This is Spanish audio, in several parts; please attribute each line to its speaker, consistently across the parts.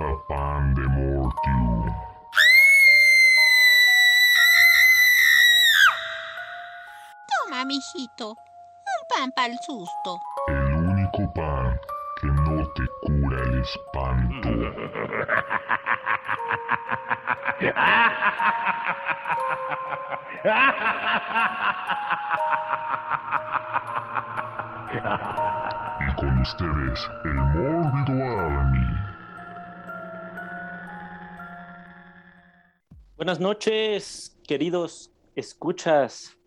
Speaker 1: a pan de Mortium.
Speaker 2: Toma, mijito. Un pan para el susto.
Speaker 1: El único pan que no te cura el espanto. Y con ustedes, el mórbido Army.
Speaker 3: Buenas noches, queridos escuchas.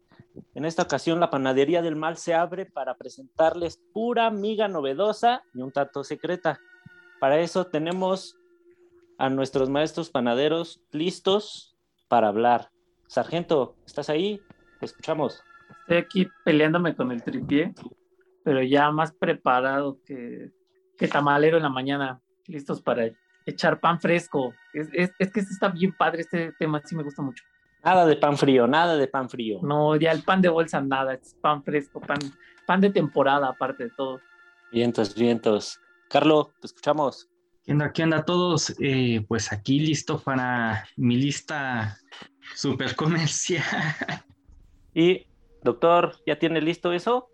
Speaker 3: En esta ocasión la panadería del mal se abre para presentarles pura miga novedosa y un tanto secreta. Para eso tenemos a nuestros maestros panaderos listos para hablar. Sargento, ¿estás ahí? Te escuchamos.
Speaker 4: Estoy aquí peleándome con el tripié, pero ya más preparado que, que tamalero en la mañana, listos para echar pan fresco. Es, es, es que este está bien padre, este tema sí me gusta mucho.
Speaker 3: Nada de pan frío, nada de pan frío.
Speaker 4: No, ya el pan de bolsa nada, es pan fresco, pan, pan de temporada aparte de todo.
Speaker 3: Vientos, vientos. Carlos, te escuchamos.
Speaker 5: ¿Qué onda, qué onda todos? Eh, pues aquí listo para mi lista super comercial.
Speaker 3: Y, doctor, ¿ya tiene listo eso?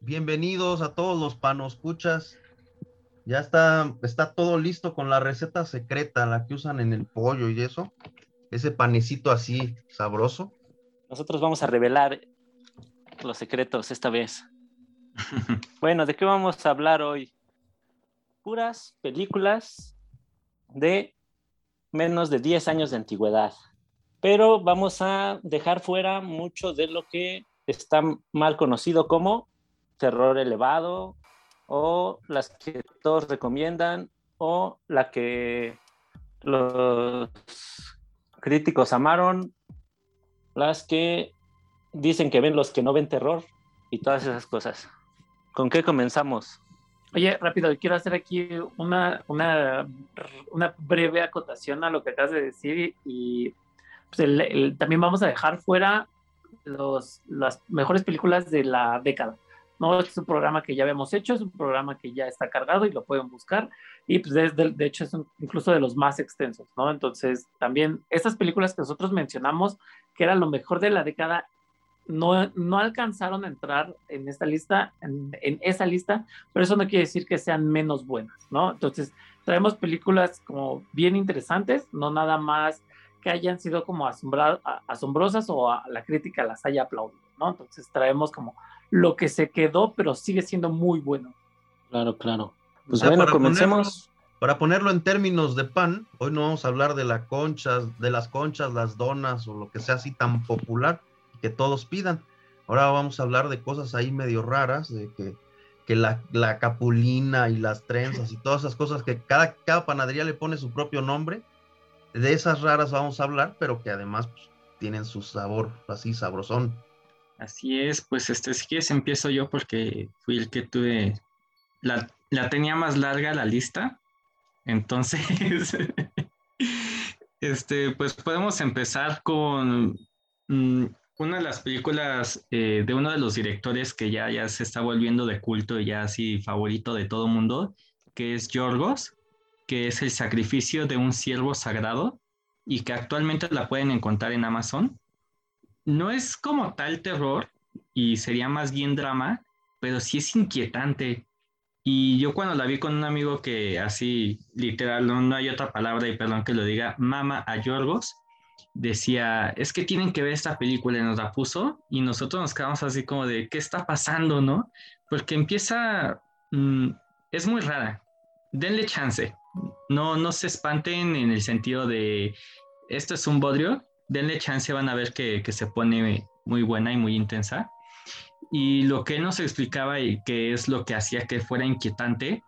Speaker 6: Bienvenidos a todos los panoscuchas. Ya está, está todo listo con la receta secreta, la que usan en el pollo y eso. Ese panecito así sabroso.
Speaker 3: Nosotros vamos a revelar los secretos esta vez. Bueno, ¿de qué vamos a hablar hoy? Puras películas de menos de 10 años de antigüedad. Pero vamos a dejar fuera mucho de lo que está mal conocido como terror elevado o las que todos recomiendan o la que los críticos amaron, las que dicen que ven los que no ven terror y todas esas cosas. ¿Con qué comenzamos?
Speaker 4: Oye, rápido, quiero hacer aquí una, una, una breve acotación a lo que acabas de decir y pues también vamos a dejar fuera los, las mejores películas de la década. No, este es un programa que ya habíamos hecho, es un programa que ya está cargado y lo pueden buscar. Y pues de, de, hecho es incluso de los más extensos, ¿no? Entonces también estas películas que nosotros mencionamos, que era lo mejor de la década, no, no alcanzaron a entrar en esta lista, en, en, esa lista, pero eso no quiere decir que sean menos buenas, ¿no? Entonces traemos películas como bien interesantes, no nada más que hayan sido como asombrosas o a la crítica las haya aplaudido, ¿no? Entonces traemos como lo que se quedó, pero sigue siendo muy bueno.
Speaker 3: Claro, claro. Pues
Speaker 6: O sea,
Speaker 3: bueno,
Speaker 6: para
Speaker 3: comencemos.
Speaker 6: Ponerlo, para ponerlo en términos de pan, hoy no vamos a hablar de las conchas, de las conchas, las donas o lo que sea así tan popular que todos pidan. Ahora vamos a hablar de cosas ahí medio raras, de que, que la, la, capulina y las trenzas y todas esas cosas que cada, cada panadería le pone su propio nombre. De esas raras vamos a hablar, pero que además pues, tienen su sabor así sabrosón.
Speaker 5: Así es, pues este, si quieres empiezo yo porque fui el que tuve, la, la tenía más larga la lista, entonces, este, pues podemos empezar con mm, una de las películas eh, de uno de los directores que ya, ya se está volviendo de culto y ya así favorito de todo mundo, que es Yorgos, que es el sacrificio de un siervo sagrado y que actualmente la pueden encontrar en Amazon no es como tal terror y sería más bien drama, pero sí es inquietante. Y yo cuando la vi con un amigo que así, literal, no, no hay otra palabra y perdón que lo diga, mama a Yorgos, decía, es que tienen que ver esta película y nos la puso y nosotros nos quedamos así como de, ¿qué está pasando, no? Porque empieza, mmm, es muy rara, denle chance, no, no se espanten en el sentido de, esto es un bodrio, denle chance, van a ver que, que, se pone muy buena y muy intensa. Y lo que nos explicaba y que es lo que hacía que fuera inquietante,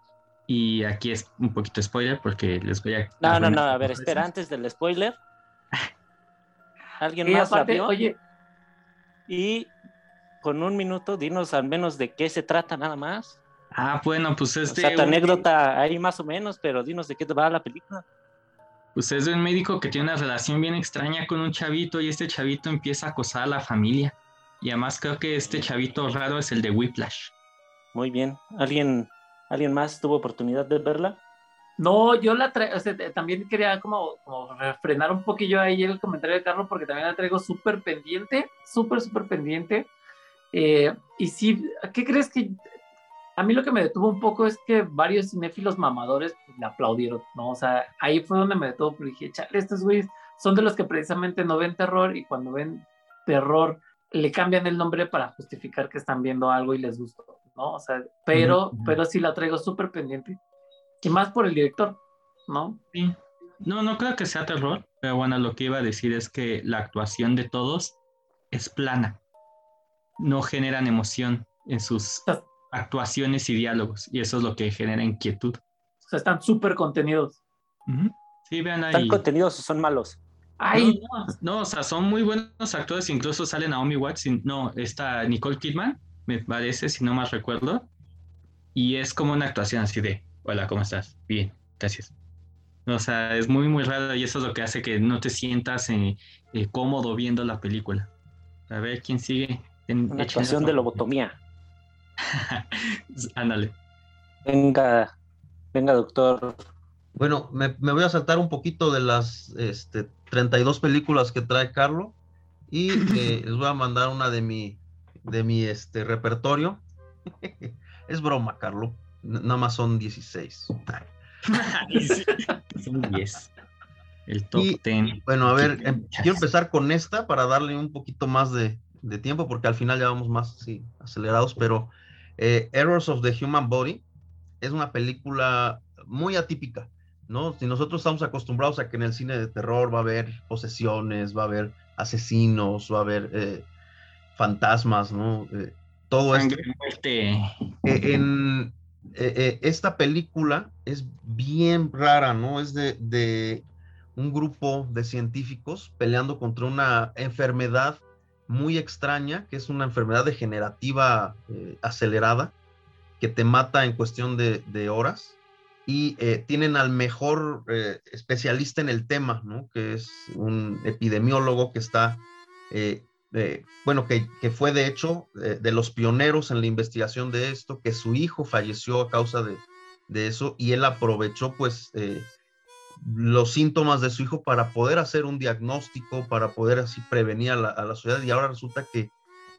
Speaker 5: y aquí es un poquito spoiler porque les voy a...
Speaker 3: No, no, no, a ver, espera, antes del spoiler. ¿Alguien más
Speaker 4: aparte,
Speaker 3: la vio?
Speaker 4: Oye.
Speaker 3: Y con un minuto, dinos al menos de qué se trata nada más.
Speaker 5: Ah, bueno, pues es
Speaker 3: o sea, tu un... anécdota ahí más o menos, pero dinos de qué te va la película
Speaker 5: pues es de un médico que tiene una relación bien extraña con un chavito y este chavito empieza a acosar a la familia. Y además creo que este chavito raro es el de Whiplash.
Speaker 3: Muy bien. ¿Alguien, ¿alguien más tuvo oportunidad de verla?
Speaker 4: No, yo la traigo, o sea, también quería como, como frenar un poquillo ahí el comentario de Carlos porque también la traigo súper pendiente, súper, súper pendiente. Eh, y sí, ¿qué crees que a mí lo que me detuvo un poco es que varios cinéfilos mamadores pues, le aplaudieron, ¿no? O sea, ahí fue donde me detuvo, porque dije, chale, estos güeyes son de los que precisamente no ven terror y cuando ven terror le cambian el nombre para justificar que están viendo algo y les gustó, ¿no? O sea, pero, pero sí la traigo súper pendiente. Y más por el director, ¿no?
Speaker 5: Sí. No, no creo que sea terror, pero bueno, lo que iba a decir es que la actuación de todos es plana. No generan emoción en sus actuaciones y diálogos, y eso es lo que genera inquietud.
Speaker 4: O sea, están súper contenidos.
Speaker 5: Sí, vean ahí.
Speaker 3: ¿Están contenidos o son malos?
Speaker 4: Ay,
Speaker 5: no, no, o sea, son muy buenos actores, incluso sale Naomi Watts, no, está Nicole Kidman, me parece, si no más recuerdo, y es como una actuación así de, hola, ¿cómo estás? Bien, gracias. O sea, es muy, muy raro y eso es lo que hace que no te sientas eh, eh, cómodo viendo la película. A ver, ¿quién sigue?
Speaker 3: una actuación de lobotomía.
Speaker 5: Ándale.
Speaker 3: Venga, venga, doctor.
Speaker 6: Bueno, me, voy a saltar un poquito de las este, 32 películas que trae Carlos y eh, les voy a mandar una de mi, de mi este, repertorio. es broma, Carlos. Nada más son 16.
Speaker 5: son 10. El top 10.
Speaker 6: Bueno, a ver, em, quiero empezar con esta para darle un poquito más de, de tiempo, porque al final ya vamos más sí, acelerados, pero eh, Errors of the Human Body es una película muy atípica, ¿no? Si nosotros estamos acostumbrados a que en el cine de terror va a haber posesiones, va a haber asesinos, va a haber eh, fantasmas, ¿no? Eh, todo esto. en esta película es bien rara, ¿no? Es de, de un grupo de científicos peleando contra una enfermedad muy extraña, que es una enfermedad degenerativa eh, acelerada, que te mata en cuestión de, horas. Y eh, tienen al mejor eh, especialista en el tema, que es un epidemiólogo que está, bueno, que, fue de hecho de los pioneros en la investigación de esto, que su hijo falleció a causa de eso y él aprovechó pues los síntomas de su hijo para poder hacer un diagnóstico, para poder así prevenir a la, sociedad. Y ahora resulta que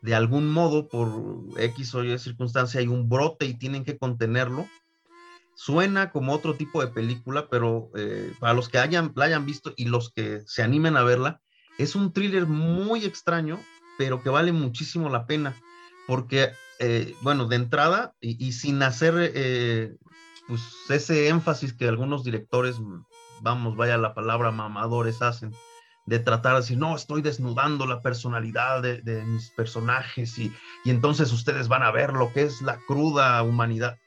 Speaker 6: de algún modo, por X o Y circunstancia, hay un brote y tienen que contenerlo. Suena como otro tipo de película, pero eh, para los que hayan, la hayan visto y los que se animen a verla, es un thriller muy extraño, pero que vale muchísimo la pena, porque, eh, bueno, de entrada y, sin hacer eh, pues ese énfasis que algunos directores vamos, vaya la palabra, mamadores hacen, de tratar de no, estoy desnudando la personalidad de, mis personajes y, entonces ustedes van a ver lo que es la cruda humanidad.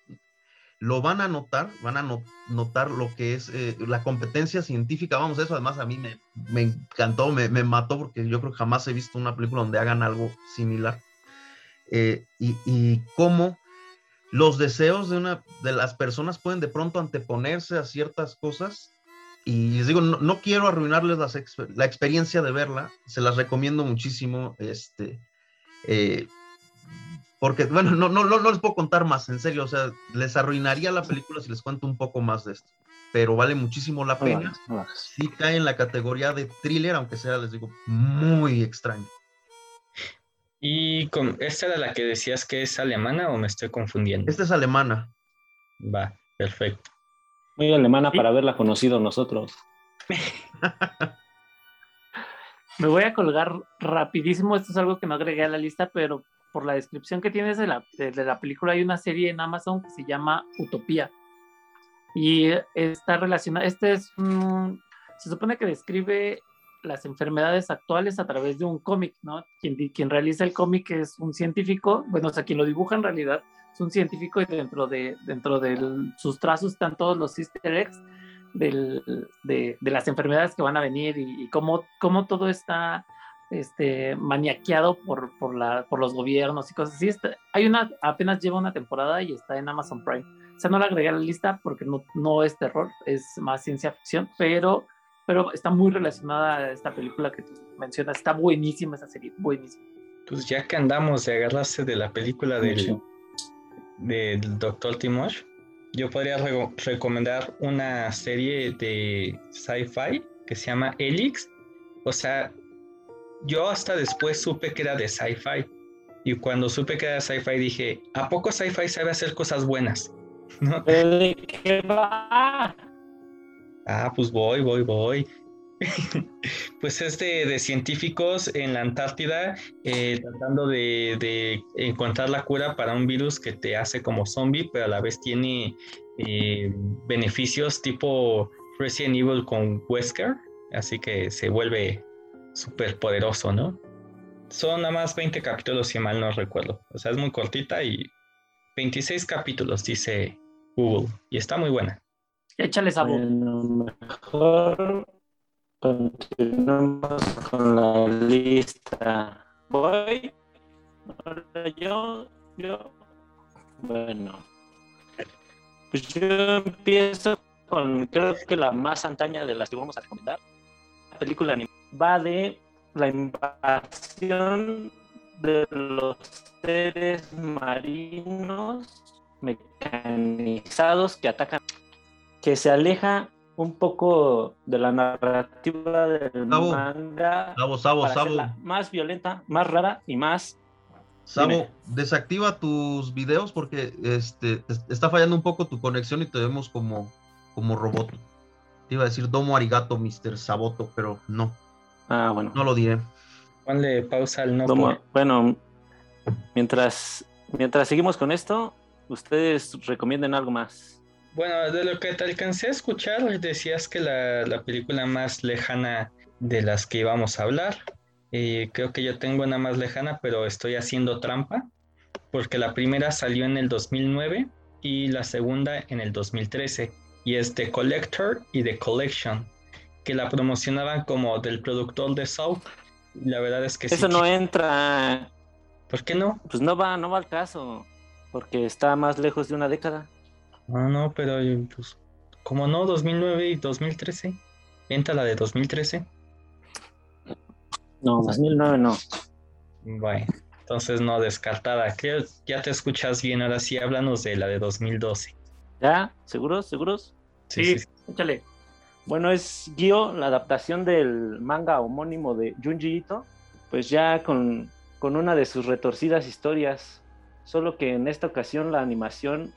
Speaker 6: Lo van a notar, van a notar lo que es eh, la competencia científica, vamos, eso además a mí me, me encantó, me, me, mató porque yo creo que jamás he visto una película donde hagan algo similar. Eh, y, y cómo los deseos de, una, de las personas pueden de pronto anteponerse a ciertas cosas y les digo, no, quiero arruinarles la experiencia de verla, se las recomiendo muchísimo, este, eh, porque, bueno, no, no, no, les puedo contar más, en serio, o sea, les arruinaría la película si les cuento un poco más de esto, pero vale muchísimo la pena. Sí cae en la categoría de thriller, aunque sea, les digo, muy extraño.
Speaker 5: ¿Y con, esta era la que decías que es alemana o me estoy confundiendo?
Speaker 6: Esta es alemana.
Speaker 5: Va, perfecto.
Speaker 3: Muy alemana para haberla conocido nosotros.
Speaker 4: Me voy a colgar rapidísimo. Esto es algo que no agregué a la lista, pero por la descripción que tienes de la, de, la película hay una serie en Amazon que se llama Utopía. Y está relacionada, este es se supone que describe las enfermedades actuales a través de un cómic, ¿no? Quien, quien realiza el cómic es un científico, bueno, o sea, quien lo dibuja en realidad es un científico y dentro de, dentro de sus trazos están todos los easter eggs del, de, de, las enfermedades que van a venir y, cómo, cómo, todo está este, maniaqueado por, por, la, por los gobiernos y cosas así. hay una, apenas lleva una temporada y está en Amazon Prime. O sea, no la agregué a la lista porque no, no es terror, es más ciencia ficción, pero, pero está muy relacionada a esta película que tú mencionas. Está buenísima esa serie, buenísima.
Speaker 5: Pues ya que andamos de agarrarse de la película del, del doctor Timor, yo podría re- recomendar una serie de sci-fi que se llama Elix. O sea, yo hasta después supe que era de sci-fi. Y cuando supe que era de sci-fi dije, ¿a poco sci-fi sabe hacer cosas buenas? ¿No?
Speaker 3: ¿Pero de qué va?
Speaker 5: Ah, pues voy, voy, voy. pues es de, de científicos en la Antártida eh, tratando de, de encontrar la cura para un virus que te hace como zombie, pero a la vez tiene eh, beneficios tipo Resident Evil con Wesker, así que se vuelve súper poderoso, ¿no? Son nada más 20 capítulos, si mal no recuerdo. O sea, es muy cortita y 26 capítulos, dice Google, y está muy buena.
Speaker 4: Échale sabor.
Speaker 3: Bueno, mejor continuamos con la lista. Voy. Yo, yo. Bueno. Pues yo empiezo con, creo que la más antaña de las que vamos a recomendar. La película va de la invasión de los seres marinos mecanizados que atacan que se aleja un poco de la narrativa del
Speaker 6: Sabo.
Speaker 3: manga
Speaker 6: Sabo, Sabo,
Speaker 3: para
Speaker 6: Sabo.
Speaker 3: más violenta, más rara y más
Speaker 6: Sabo,
Speaker 3: Dime.
Speaker 6: desactiva tus videos porque este, te- está fallando un poco tu conexión y te vemos como, como robot. Te iba a decir Domo Arigato, Mr. Saboto, pero no,
Speaker 3: ah bueno.
Speaker 6: no lo diré.
Speaker 5: Ponle pausa al no.
Speaker 3: Bueno, mientras mientras seguimos con esto, ustedes recomienden algo más.
Speaker 5: Bueno, de lo que te alcancé a escuchar, decías que la, la película más lejana de las que íbamos a hablar, eh, creo que yo tengo una más lejana, pero estoy haciendo trampa, porque la primera salió en el 2009 y la segunda en el 2013, y es The Collector y The Collection, que la promocionaban como del productor de Saw. La verdad es que sí
Speaker 3: Eso no entra,
Speaker 5: ¿Por qué no?
Speaker 3: pues no va, no va al caso, porque está más lejos de una década.
Speaker 5: No, no, pero eh, pues, como no, 2009 y 2013. Entra la de 2013.
Speaker 3: No, 2009 no.
Speaker 5: Bueno, entonces no descartada. Creo ya te escuchas bien. Ahora sí, háblanos de la de 2012.
Speaker 3: ¿Ya? ¿Seguros? ¿Seguros?
Speaker 4: Sí, échale.
Speaker 3: Bueno, es Gyo, la adaptación del manga homónimo de Junji Ito, pues ya con, con una de sus retorcidas historias, solo que en esta ocasión la animación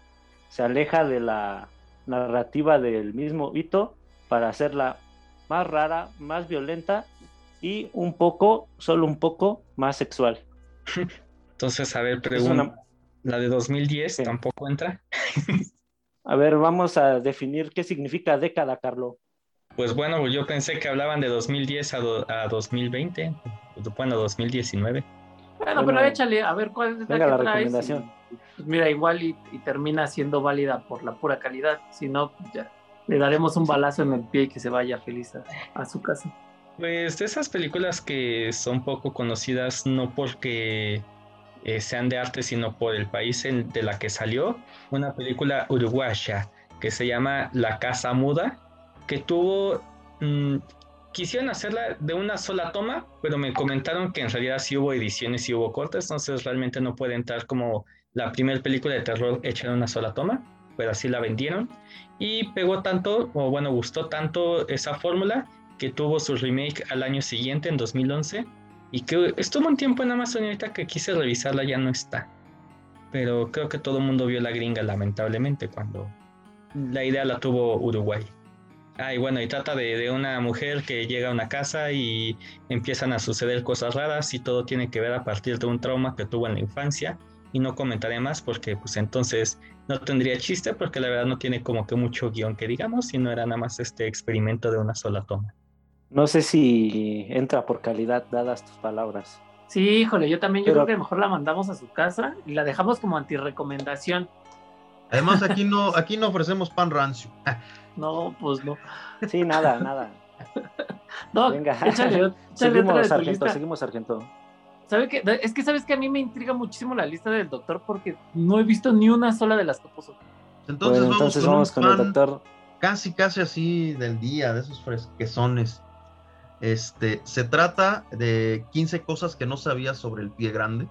Speaker 3: se aleja de la narrativa del mismo Ito para hacerla más rara, más violenta y un poco, solo un poco, más sexual.
Speaker 5: Entonces, a ver, pregunta.
Speaker 3: una-
Speaker 5: ¿La de 2010
Speaker 3: Sí.
Speaker 5: tampoco entra?
Speaker 3: A ver, vamos a definir qué significa década, Carlo.
Speaker 5: Pues bueno, yo pensé que hablaban de 2010 a, do- a 2020. Bueno, 2019.
Speaker 4: Bueno,
Speaker 3: Bueno,
Speaker 4: pero échale, a ver cuál es la
Speaker 3: venga
Speaker 4: que
Speaker 3: la
Speaker 4: traes.
Speaker 3: recomendación.
Speaker 4: Pues mira, igual y, termina siendo válida por la pura calidad. Si no, pues ya le daremos un balazo en el pie y que se vaya feliz a, su casa.
Speaker 5: Pues de esas películas que son poco conocidas, no porque eh, sean de arte, sino por el país de la que salió, una película uruguaya que se llama La Casa Muda, que tuvo, mm, quisieron hacerla de una sola toma, pero me comentaron que en realidad sí hubo ediciones y hubo cortes, entonces realmente no puede entrar como la primera película de terror hecha en una sola toma, pero así la vendieron. Y pegó tanto, o bueno, gustó tanto esa fórmula que tuvo su remake al año siguiente, en 2011, y que estuvo un tiempo en Amazon y ahorita que quise revisarla ya no está. Pero creo que todo el mundo vio la gringa, lamentablemente, cuando la idea la tuvo Uruguay. Ah, y bueno, y trata de, de una mujer que llega a una casa y empiezan a suceder cosas raras y todo tiene que ver a partir de un trauma que tuvo en la infancia. Y no comentaré más porque pues entonces no tendría chiste porque la verdad no tiene como que mucho guion que digamos, sino era nada más este experimento de una sola toma.
Speaker 3: No sé si entra por calidad, dadas tus palabras.
Speaker 4: Sí, híjole, yo también, yo
Speaker 3: Pero-
Speaker 4: creo que mejor la mandamos a su casa y la dejamos como antirecomendación.
Speaker 6: Además, aquí no, aquí no ofrecemos pan rancio.
Speaker 4: No, pues no.
Speaker 3: Sí, nada, nada.
Speaker 4: No,
Speaker 3: Venga.
Speaker 4: échale, échale otra de
Speaker 3: Seguimos,
Speaker 4: tu
Speaker 3: sargento, seguimos, sargento.
Speaker 4: ¿Sabe qué? Es que sabes que a mí me intriga muchísimo la lista del doctor porque no he visto ni una sola de las que puso.
Speaker 6: Entonces,
Speaker 3: Bueno,
Speaker 6: vamos,
Speaker 3: entonces
Speaker 6: con,
Speaker 3: vamos
Speaker 6: un
Speaker 3: con el doctor.
Speaker 6: casi, casi así del día, de esos fresquezones. Este, se trata de 15 cosas que no sabías sobre el pie grande.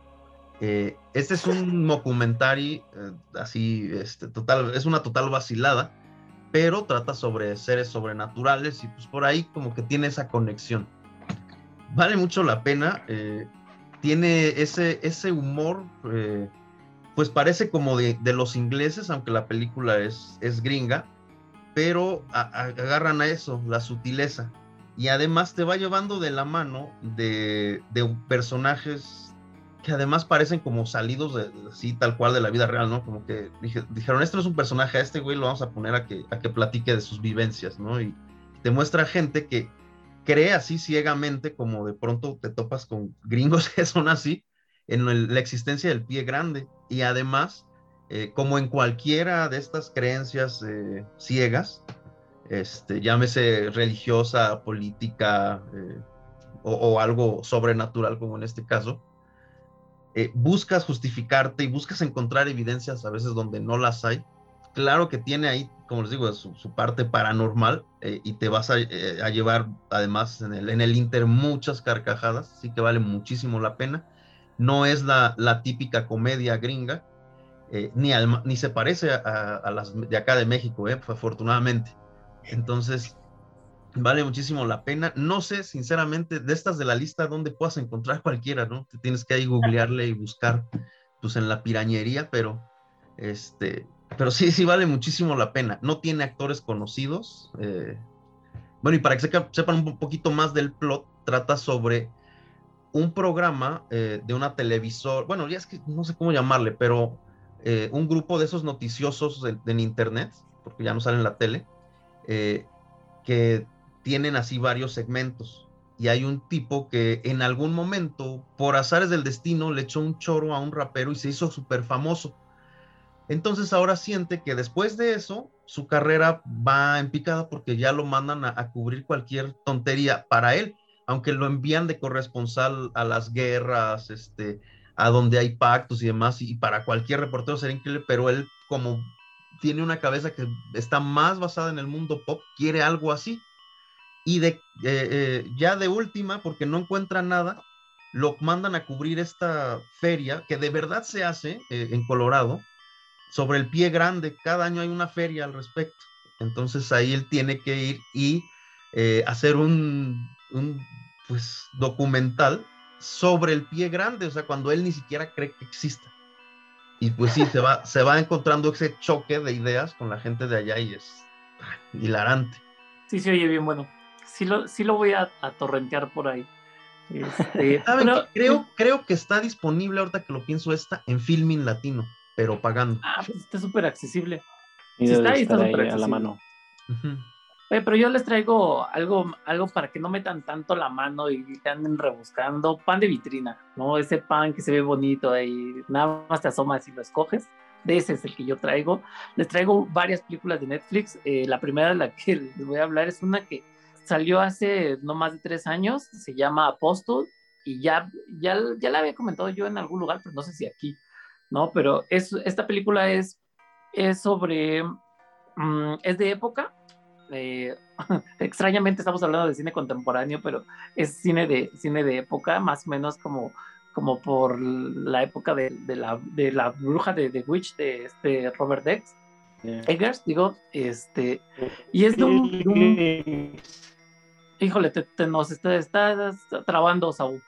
Speaker 6: Eh, este es un documentary eh, así, este, total, es una total vacilada, pero trata sobre seres sobrenaturales y pues por ahí como que tiene esa conexión. Vale mucho la pena, eh, tiene ese, ese humor, eh, pues parece como de, de, los ingleses, aunque la película es, es gringa, pero agarran a eso, la sutileza. Y además te va llevando de la mano de, de personajes que además parecen como salidos de, así tal cual de la vida real, ¿no? Como que dije, dijeron, no es un personaje, a este güey lo vamos a poner a que, a que platique de sus vivencias, ¿no? Y te muestra gente que cree así ciegamente, como de pronto te topas con gringos que son así, en la existencia del pie grande. Y además, eh, como en cualquiera de estas creencias eh, ciegas, este, llámese religiosa, política eh, o, algo sobrenatural como en este caso, buscas justificarte y buscas encontrar evidencias a veces donde no las hay. Claro que tiene ahí, como les digo, su, parte paranormal eh, y te vas a, eh, a, llevar además en el, en Inter muchas carcajadas, así que vale muchísimo la pena. No es la, típica comedia gringa, eh, ni, ni se parece a, a, las de acá de México, afortunadamente. Entonces, vale muchísimo la pena. No sé, sinceramente, de estas de la lista, dónde puedas encontrar cualquiera, ¿no? Te tienes que ahí googlearle y buscar, pues, en la pirañería, pero, este, pero sí, sí vale muchísimo la pena. No tiene actores conocidos. Eh, bueno, y para que sepa, sepan un poquito más del plot, trata sobre un programa eh, de una televisor, bueno, ya es que no sé cómo llamarle, pero eh, un grupo de esos noticiosos en internet, porque ya no salen en la tele, eh, que tienen así varios segmentos. Y hay un tipo que en algún momento, por azares del destino, le echó un choro a un rapero y se hizo súper famoso. Entonces ahora siente que después de eso, su carrera va en picada porque ya lo mandan a, cubrir cualquier tontería para él, aunque lo envían de corresponsal a las guerras, este, a donde hay pactos y demás, y para cualquier reportero sería increíble, pero él como tiene una cabeza que está más basada en el mundo pop, quiere algo así. Y de, eh, eh, ya de última, porque no encuentran nada, lo mandan a cubrir esta feria que de verdad se hace eh, en Colorado sobre el pie grande. Cada año hay una feria al respecto. Entonces ahí él tiene que ir y eh, hacer un, un pues, documental sobre el pie grande, o sea, cuando él ni siquiera cree que exista. Y pues sí, se va, se va encontrando ese choque de ideas con la gente de allá y es ah, hilarante.
Speaker 4: Sí, se oye bien bueno sí lo, sí lo voy a, a torrentear por ahí. Este,
Speaker 6: pero, creo, creo que está disponible, ahorita que lo pienso, esta en Filming Latino, pero pagando.
Speaker 4: Ah, pues está súper accesible.
Speaker 3: Sí,
Speaker 4: Sí está ahí, está súper
Speaker 3: a la mano.
Speaker 6: Ujú.
Speaker 4: Oye, pero yo les traigo algo, algo para que no metan tanto la mano y que anden rebuscando. Pan de vitrina, ¿no? Ese pan que se ve bonito ahí, nada más te asomas y lo escoges. De ese es el que yo traigo. Les traigo varias películas de Netflix. Eh, la primera de la que les voy a hablar es una que salió hace no más de tres años, se llama Apóstol y ya, ya, ya la había comentado yo en algún lugar, pero no sé si aquí, ¿no? Pero es, esta película es, es sobre, um, es de época, eh, extrañamente estamos hablando de cine contemporáneo, pero es cine de, cine de época, más o menos como, como por la época de, de, la, de la bruja de The Witch de este Robert Dex.
Speaker 3: Yeah.
Speaker 4: Eggers, digo, este, y es de un, de un híjole, te, te nos está, está, está, trabando, Saúl.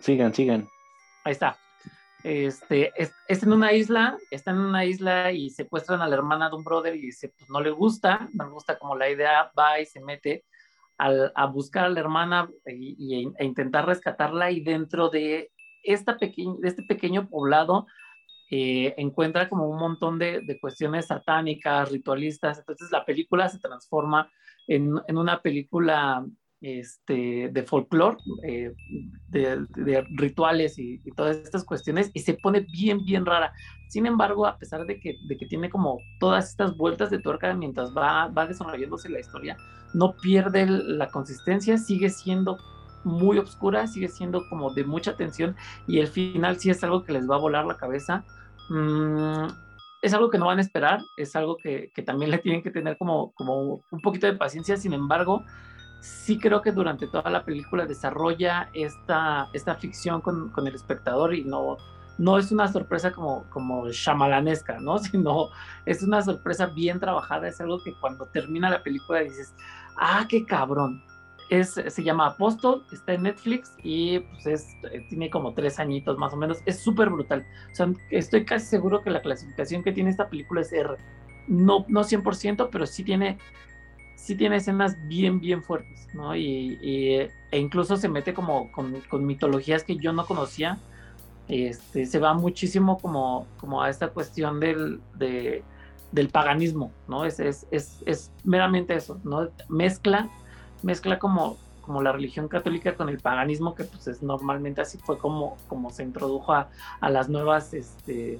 Speaker 3: Sigan, sigan.
Speaker 4: Ahí está. Este, es, en una isla, está en una isla y secuestran a la hermana de un brother y dice, pues no le gusta, no le gusta como la idea, va y se mete al, a buscar a la hermana y, y, e intentar rescatarla y dentro de, esta de este pequeño poblado eh, encuentra como un montón de, de, cuestiones satánicas, ritualistas, entonces la película se transforma en, en una película este, de folclore, eh, de, de, rituales y, y, todas estas cuestiones, y se pone bien, bien rara. Sin embargo, a pesar de que, de que tiene como todas estas vueltas de tuerca mientras va, va desarrollándose la historia, no pierde la consistencia, sigue siendo muy oscura, sigue siendo como de mucha tensión, y el final sí es algo que les va a volar la cabeza. Mm, es algo que no van a esperar, es algo que, que también le tienen que tener como, como un poquito de paciencia, sin embargo, sí creo que durante toda la película desarrolla esta, esta ficción con, con el espectador y no, no es una sorpresa como, como shamalanesca, ¿no? Sino es una sorpresa bien trabajada, es algo que cuando termina la película dices, ah, qué cabrón. Es, se llama Apóstol, está en Netflix y pues es, tiene como tres añitos más o menos. Es súper brutal. Estoy casi seguro que la clasificación que tiene esta película es R. No, no 100%, pero sí tiene, sí tiene escenas bien, bien fuertes, ¿no? Y, e incluso se mete como con, con mitologías que yo no conocía este, se va muchísimo como, como a esta cuestión del, del paganismo, ¿no? Es, es, es, meramente eso, ¿no? Mezcla, mezcla como, como la religión católica con el paganismo, que pues es normalmente así fue como, como se introdujo a, a las nuevas, este,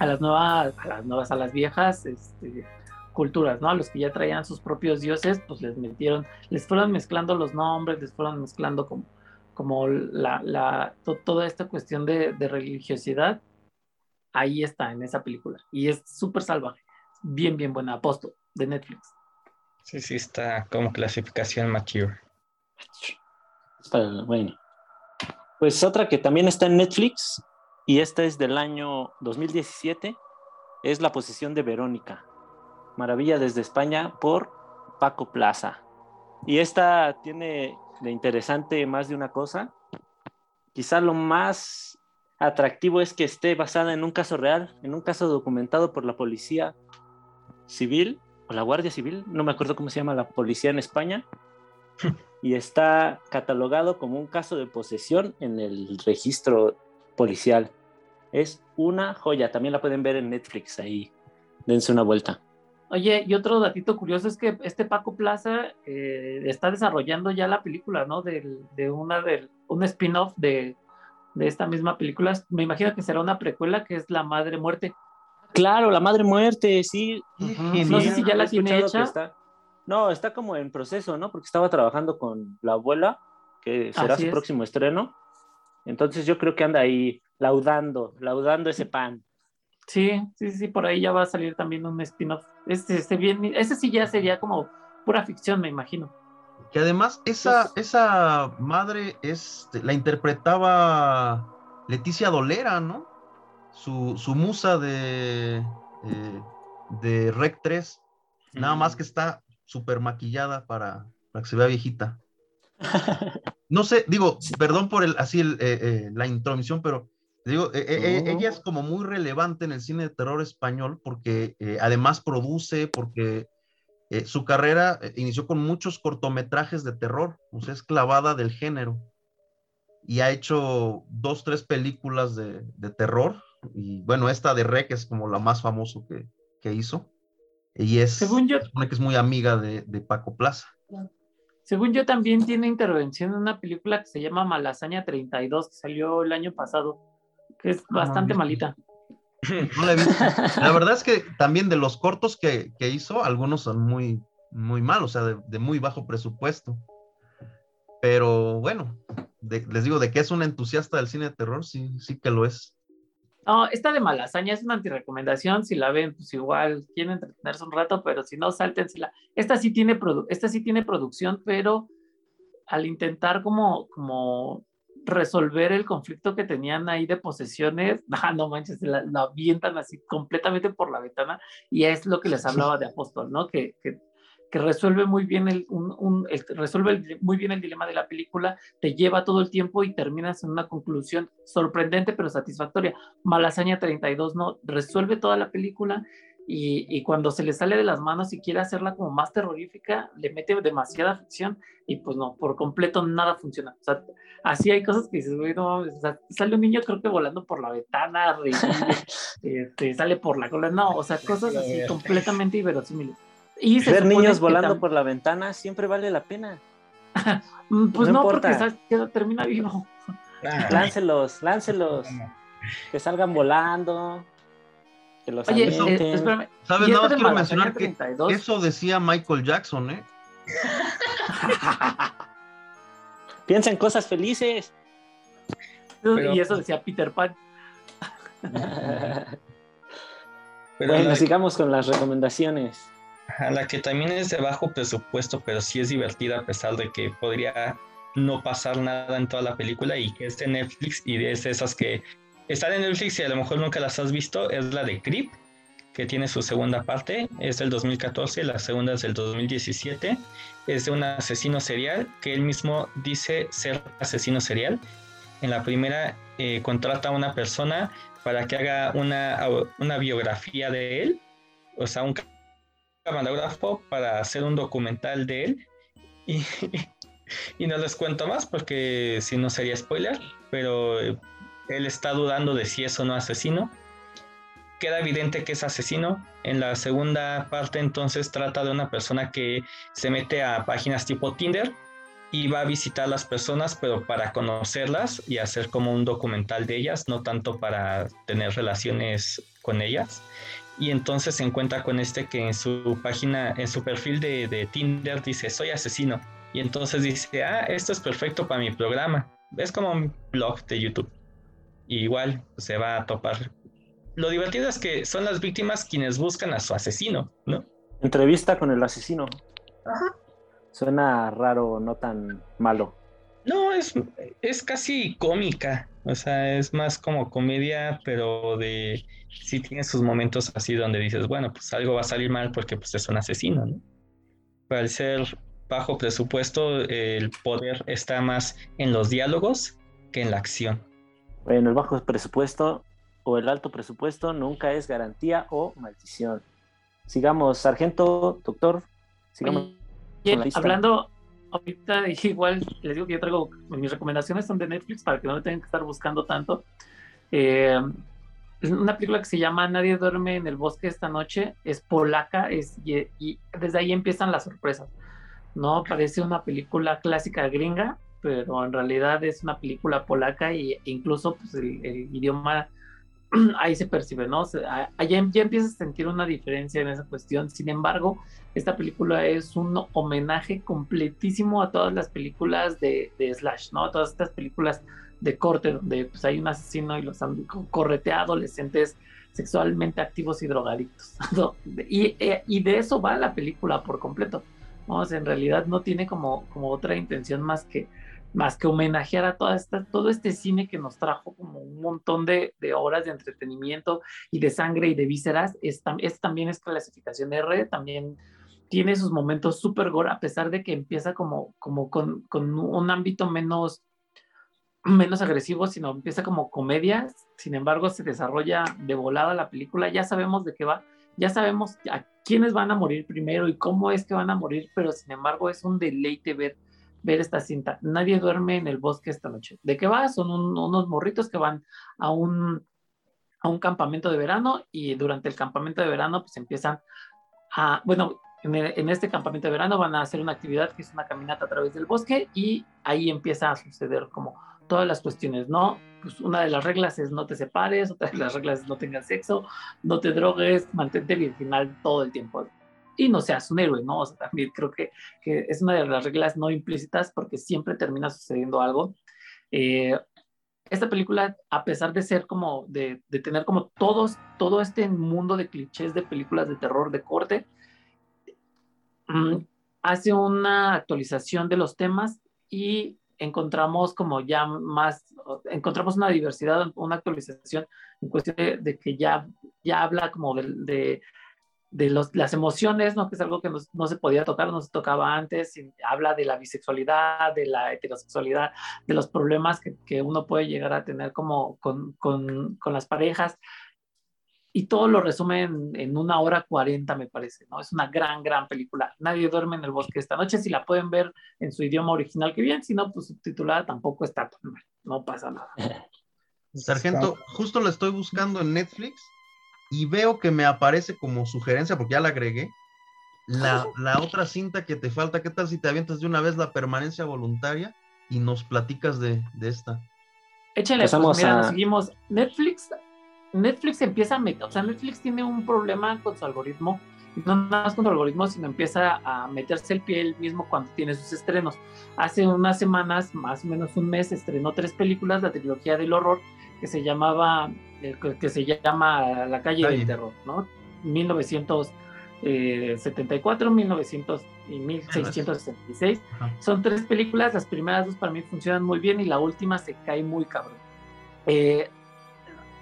Speaker 4: a las nuevas, a las nuevas, a las viejas, este, culturas, ¿no? A los que ya traían sus propios dioses, pues les metieron, les fueron mezclando los nombres, les fueron mezclando como como la, la toda esta cuestión de, de, religiosidad, ahí está en esa película. Y es súper salvaje. Bien, bien buena. Apóstol de Netflix.
Speaker 5: Sí, sí, está como clasificación mature.
Speaker 3: bueno. Pues otra que también está en Netflix, y esta es del año 2017, es La posesión de Verónica. Maravilla desde España por Paco Plaza. Y esta tiene de interesante más de una cosa. Quizá lo más atractivo es que esté basada en un caso real, en un caso documentado por la policía civil o la Guardia Civil, no me acuerdo cómo se llama la policía en España, y está catalogado como un caso de posesión en el registro policial. Es una joya, también la pueden ver en Netflix ahí, dense una vuelta.
Speaker 4: Oye, y otro datito curioso es que este Paco Plaza eh, está desarrollando ya la película, ¿no? De, de una del un spin-off de, de, esta misma película. Me imagino que será una precuela que es La Madre Muerte.
Speaker 3: Claro, La Madre Muerte, sí.
Speaker 4: No sé si ya la tiene hecha.
Speaker 3: Está, no, está como en proceso, ¿no? Porque estaba trabajando con la abuela, que será su próximo estreno. Entonces yo creo que anda ahí laudando, laudando ese pan.
Speaker 4: Sí, sí, sí, por ahí ya va a salir también un spin-off. Este, este bien, ese sí ya sería como pura ficción, me imagino.
Speaker 6: Que además esa, esa madre es, la interpretaba Leticia Dolera, ¿no? Su, su musa de, eh, de Rec 3. Nada más que está súper maquillada para, para, que se vea viejita. No sé, digo, perdón por el, así el, eh, eh, la intromisión, pero Digo, e, e, e, ella es como muy relevante en el cine de terror español porque eh, además produce, porque eh, su carrera eh, inició con muchos cortometrajes de terror, o sea, es clavada del género. Y ha hecho dos, tres películas de, terror. Y bueno, esta de Rec es como la más famosa que, que hizo. Y es,
Speaker 4: Según yo,
Speaker 6: que es muy amiga de, de Paco Plaza.
Speaker 4: Según yo, también tiene intervención en una película que se llama Malasaña 32, que salió el año pasado que es bastante malita.
Speaker 6: la, verdad es que también de los cortos que, hizo, algunos son muy, muy malos, o sea, de, muy bajo presupuesto. Pero bueno, les digo, de que es un entusiasta del cine de terror, sí, sí que lo es.
Speaker 4: No, esta de Malasaña es una antirecomendación. Si la ven, pues igual quieren entretenerse un rato, pero si no, sáltensela. Esta sí tiene, esta sí tiene producción, pero al intentar como, como resolver el conflicto que tenían ahí de posesiones, ah, no manches, la, avientan así completamente por la ventana y es lo que les hablaba de Apóstol, ¿no? Que, que, que resuelve muy bien el, un, resuelve muy bien el dilema de la película, te lleva todo el tiempo y terminas en una conclusión sorprendente pero satisfactoria. Malasaña 32 no resuelve toda la película y, cuando se le sale de las manos y quiere hacerla como más terrorífica, le mete demasiada ficción y pues no, por completo nada funciona. O sea, así hay cosas que dices, güey, no, sale un niño creo que volando por la ventana, este, sale por la cola, no, o sea, cosas así completamente inverosímiles.
Speaker 3: Y Ver niños volando por la ventana siempre vale la pena.
Speaker 4: Mm, pues no, porque termina vivo.
Speaker 3: Ah. láncelos, láncelos. Que salgan volando.
Speaker 6: Oye, eh, espérame. ¿Sabes? Nada más quiero mencionar que eso decía Michael Jackson, ¿eh?
Speaker 3: Piensa en cosas felices.
Speaker 4: Y eso decía Peter Pan.
Speaker 3: bueno, sigamos con las recomendaciones.
Speaker 5: A la que también es de bajo presupuesto, pero sí es divertida a pesar de que podría no pasar nada en toda la película y que es de Netflix y es de esas que están en Netflix y a lo mejor nunca las has visto, es la de Creep, que tiene su segunda parte, es del 2014, la segunda es del 2017, es de un asesino serial que él mismo dice ser asesino serial. En la primera eh, contrata a una persona para que haga una, una biografía de él, o sea, un camarógrafo para hacer un documental de él. Y, y no les cuento más porque si no sería spoiler, pero él está dudando de si es o no asesino. Queda evidente que es asesino. En la segunda parte entonces trata de una persona que se mete a páginas tipo Tinder y va a visitar a las personas, pero para conocerlas y hacer como un documental de ellas, no tanto para tener relaciones con ellas. Y entonces se encuentra con este que en su página, en su perfil de, de Tinder dice, soy asesino y entonces dice, ah, esto es perfecto para mi programa. Es como un blog de YouTube. Y igual se va a topar. Lo divertido es que son las víctimas quienes buscan a su asesino, ¿no?
Speaker 3: Entrevista con el asesino. Ajá. Suena raro, no tan malo.
Speaker 5: No, es, es casi cómica. O sea, es más como comedia, pero de sí tiene sus momentos así donde dices, bueno, pues algo va a salir mal porque pues es un asesino, ¿no? Para ser bajo presupuesto, el poder está más en los diálogos que en la acción.
Speaker 3: Bueno, el bajo presupuesto o el alto presupuesto nunca es garantía o maldición. Sigamos, sargento, doctor, sigamos.
Speaker 4: hablando, ahorita igual les digo que yo traigo, mis recomendaciones son de Netflix para que no me tengan que estar buscando tanto. Eh, es una película que se llama Nadie duerme en el bosque esta noche, es polaca es, y desde ahí empiezan las sorpresas. ¿no? Parece una película clásica gringa, pero en realidad es una película polaca e incluso pues, el, idioma ahí se percibe, ¿no? allá ya empiezas a sentir una diferencia en esa cuestión. Sin embargo, esta película es un homenaje completísimo a todas las películas de, Slash, ¿no? A todas estas películas de corte donde pues, hay un asesino y los han correteado adolescentes sexualmente activos y drogadictos. y, eh, y de eso va la película por completo en realidad no tiene como, como otra intención más que, más que homenajear a toda esta, todo este cine que nos trajo como un montón de, de horas de entretenimiento y de sangre y de vísceras. Es, también es clasificación R, también tiene sus momentos súper gore, a pesar de que empieza como, como con, con, un ámbito menos, menos agresivo, sino empieza como comedia. Sin embargo, se desarrolla de volada la película. Ya sabemos de qué va ya sabemos a quiénes van a morir primero y cómo es que van a morir, pero sin embargo es un deleite ver, ver esta cinta. Nadie duerme en el bosque esta noche. ¿De qué va? Son unos morritos que van a un, a un campamento de verano y durante el campamento de verano pues empiezan a, bueno, en, este campamento de verano van a hacer una actividad que es una caminata a través del bosque y ahí empieza a suceder como todas las cuestiones, ¿no? Pues una de las reglas es no te separes, otra de las reglas es no tengas sexo, no te drogues, mantente virginal todo el tiempo y no seas un héroe, ¿no? O sea, también creo que, que es una de las reglas no implícitas porque siempre termina sucediendo algo. Eh, esta película, a pesar de ser como, de, de, tener como todos, todo este mundo de clichés de películas de terror de corte, mm, hace una actualización de los temas y encontramos como ya más, encontramos una diversidad, una actualización en cuestión de, que ya, ya habla como de, de, los, las emociones, ¿no? que es algo que no, se podía tocar, no se tocaba antes, habla de la bisexualidad, de la heterosexualidad, de los problemas que, que uno puede llegar a tener como con, con, con las parejas, y todo lo resume en, una hora cuarenta, me parece, ¿no? Es una gran, gran película. Nadie duerme en el bosque esta noche. Si la pueden ver en su idioma original, que bien. Si no, pues subtitulada tampoco está tan mal. No pasa nada.
Speaker 6: Sargento, justo la estoy buscando en Netflix y veo que me aparece como sugerencia, porque ya la agregué, la, la otra cinta que te falta. ¿Qué tal si te avientas de una vez la permanencia voluntaria y nos platicas de, de esta?
Speaker 4: Échale, pues, mira, nos seguimos. Netflix Netflix empieza a meter, o sea, Netflix tiene un problema con su algoritmo, no nada más con su algoritmo, sino empieza a meterse el pie él mismo cuando tiene sus estrenos. Hace unas semanas, más o menos un mes, estrenó tres películas, la trilogía del horror, que se llamaba, eh, que se llama La calle, del terror, ¿no? 1974, 1900 y 1666. Son tres películas, las primeras dos para mí funcionan muy bien y la última se cae muy cabrón. Eh,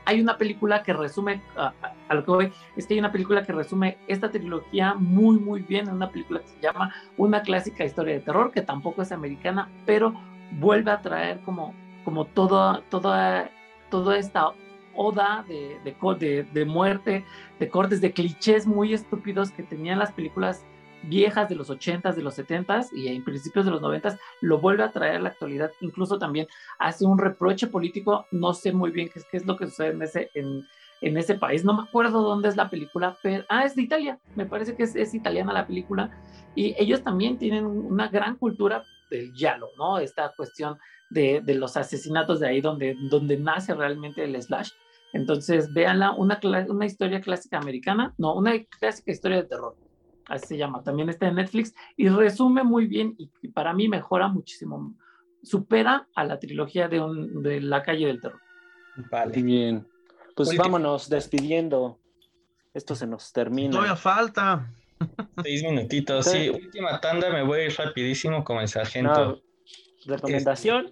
Speaker 4: hay una película que resume, a lo que voy, es que hay una película que resume esta trilogía muy, muy bien, una película que se llama Una clásica historia de terror, que tampoco es americana, pero vuelve a traer como, como todo, toda, toda esta oda de, de, de, muerte, de cortes, de clichés muy estúpidos que tenían las películas viejas de los 80s, de los 70s y en principios de los 90s, lo vuelve a traer a la actualidad. Incluso también hace un reproche político, no sé muy bien qué qué es lo que sucede en ese, en, en ese país, no me acuerdo dónde es la película, pero, ah, es de Italia, me parece que es, es italiana la película, y ellos también tienen una gran cultura del giallo, ¿no? Esta cuestión de, de los asesinatos de ahí donde, donde nace realmente el slash. Entonces, véanla, una, una historia clásica americana, no, una clásica historia de terror, así se llama, también está en Netflix y resume muy bien y, y para mí mejora muchísimo, supera a la trilogía de, un- de La calle del terror.
Speaker 5: Vale.
Speaker 3: bien. Pues vámonos despidiendo. Esto se nos termina.
Speaker 6: Todavía falta.
Speaker 5: Seis minutitos. Sí, última tanda, me voy a ir rapidísimo como el sargento.
Speaker 3: No, recomendación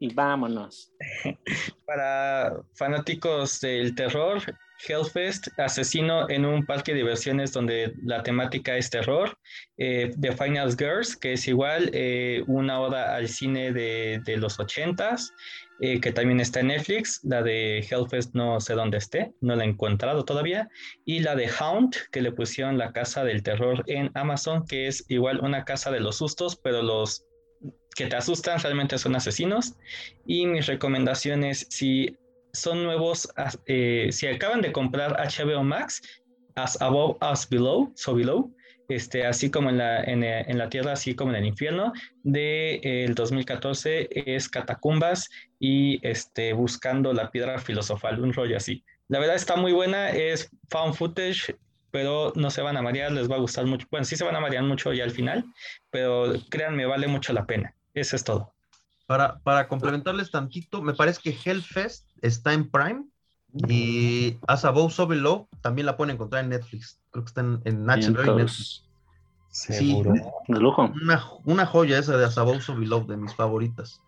Speaker 3: y vámonos.
Speaker 5: Para fanáticos del terror, Hellfest, Asesino en un parque de diversiones donde la temática es terror. Eh, The Final Girls, que es igual eh, una oda al cine de, de los ochentas, eh, que también está en Netflix. La de Hellfest no sé dónde esté, no la he encontrado todavía. Y la de Hound, que le pusieron la casa del terror en Amazon, que es igual una casa de los sustos, pero los que te asustan realmente son asesinos. Y mis recomendaciones, si son nuevos, eh, si acaban de comprar HBO Max, As Above, As Below, So Below, este, así como en la, en, en la tierra, así como en el infierno, de eh, el 2014 es Catacumbas y este, Buscando la Piedra Filosofal, un rollo así. La verdad está muy buena, es found footage, pero no se van a marear, les va a gustar mucho. Bueno, sí se van a marear mucho ya al final, pero créanme, vale mucho la pena. Eso es todo.
Speaker 6: Para, para complementarles tantito, me parece que Hellfest está en Prime y As Above So Below también la pueden encontrar en Netflix. Creo que está en, en HBO y Netflix. Sí,
Speaker 3: De lujo.
Speaker 6: una, una joya esa de As Above So Below, de mis favoritas.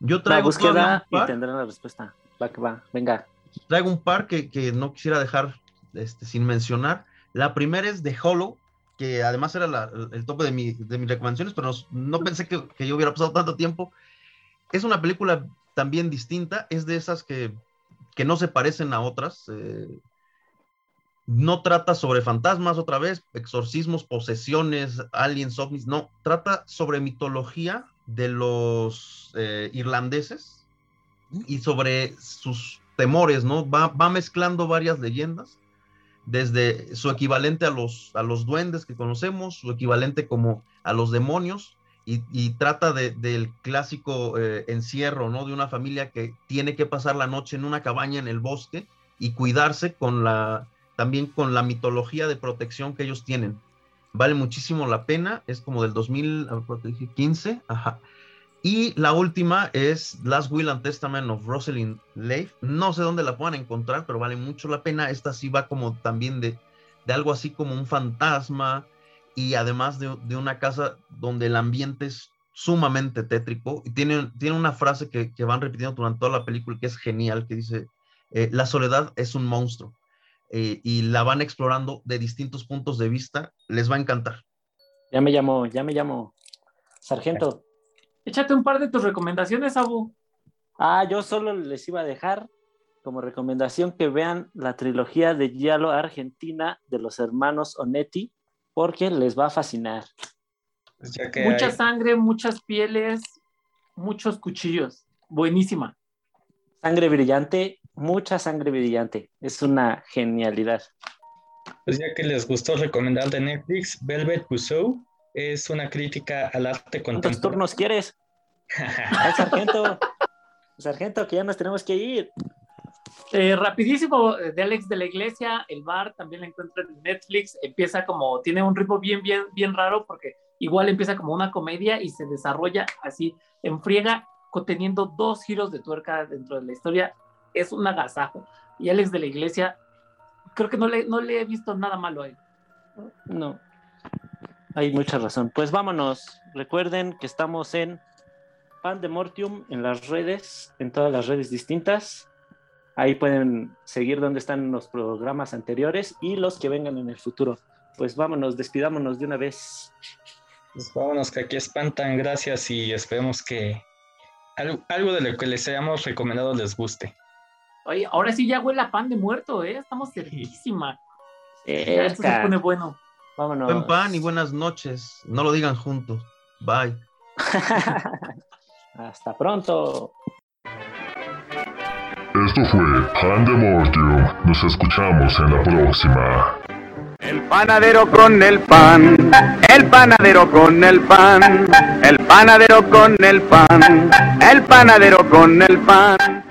Speaker 6: Yo
Speaker 3: La
Speaker 6: traigo todavía
Speaker 3: búsqueda
Speaker 6: un
Speaker 3: y
Speaker 6: par,
Speaker 3: tendrán la respuesta. Va que va. Venga.
Speaker 6: traigo un par que, que no quisiera dejar este, sin mencionar. La primera es The Hollow, que además era el tope de, mi- mis recomendaciones, pero no, pensé que, yo hubiera pasado tanto tiempo. Es una película también distinta, es de esas que, no se parecen a otras. eh, no trata sobre fantasmas otra vez, exorcismos, posesiones, aliens, ovnis, no, trata sobre mitología de los eh, irlandeses y sobre sus temores, ¿no? Va mezclando varias leyendas, desde su equivalente a los, a los duendes que conocemos, su equivalente como a los demonios, y, trata de- del clásico eh, encierro, ¿no? De una familia que tiene que pasar la noche en una cabaña en el bosque y cuidarse con la, también con la mitología de protección que ellos tienen. Vale muchísimo la pena, es como del 2015, ajá. Y la última es Last Will and Testament of Rosalind Leigh. No sé dónde la puedan encontrar, pero vale mucho la pena. Esta sí va como también de, de algo así como un fantasma y además de, de una casa donde el ambiente es sumamente tétrico. Y tiene, tiene una frase que, que van repitiendo durante toda la película que es genial, que dice, eh, la soledad es un monstruo. Eh, y la van explorando de distintos puntos de vista. Les va a encantar.
Speaker 3: Ya me llamo, ya me llamo. Sargento.
Speaker 4: Échate un par de tus recomendaciones, Abu.
Speaker 3: Ah, yo solo les iba a dejar como recomendación que vean la trilogía de Giallo Argentina de los hermanos Onetti, porque les va a fascinar.
Speaker 5: Pues ya que
Speaker 4: Mucha
Speaker 5: hay-
Speaker 4: sangre, muchas pieles, muchos cuchillos. Buenísima.
Speaker 3: Sangre brillante, mucha sangre brillante. Es una genialidad.
Speaker 5: Pues ya que les gustó recomendar de Netflix, Velvet Buzzsaw es una crítica al arte
Speaker 3: ¿Cuántos
Speaker 5: contemporáneo.
Speaker 3: turnos quieres? Ay, sargento. Sargento, que ya nos tenemos que ir.
Speaker 4: Eh, rapidísimo, eh, de Alex de la Iglesia, el bar también la encuentran en Netflix. Empieza como, tiene un ritmo bien, bien, bien raro porque igual empieza como una comedia y se desarrolla así en friega, co- teniendo dos giros de tuerca dentro de la historia. Es un agasajo. Y Alex de la Iglesia, creo que no le, no le he visto nada malo a él.
Speaker 3: No. Hay mucha razón. Pues vámonos. Recuerden que estamos en Pandemortium en las redes, en todas las redes distintas. Ahí pueden seguir donde están los programas anteriores y los que vengan en el futuro. Pues vámonos, despidámonos de una vez.
Speaker 5: Pues vámonos, que aquí espantan. Gracias y esperemos que algo, algo de lo que les hayamos recomendado les guste.
Speaker 4: Oye, ahora sí ya huele a pan de muerto, ¿eh? Estamos cerquísima. Esto se pone bueno.
Speaker 3: Vámonos.
Speaker 6: Buen pan y buenas noches. No lo digan juntos. Bye.
Speaker 3: Hasta pronto.
Speaker 1: Esto fue Pandemortium. Nos escuchamos en la próxima.
Speaker 7: El panadero con el pan, el panadero con el pan, el panadero con el pan, el panadero con el pan.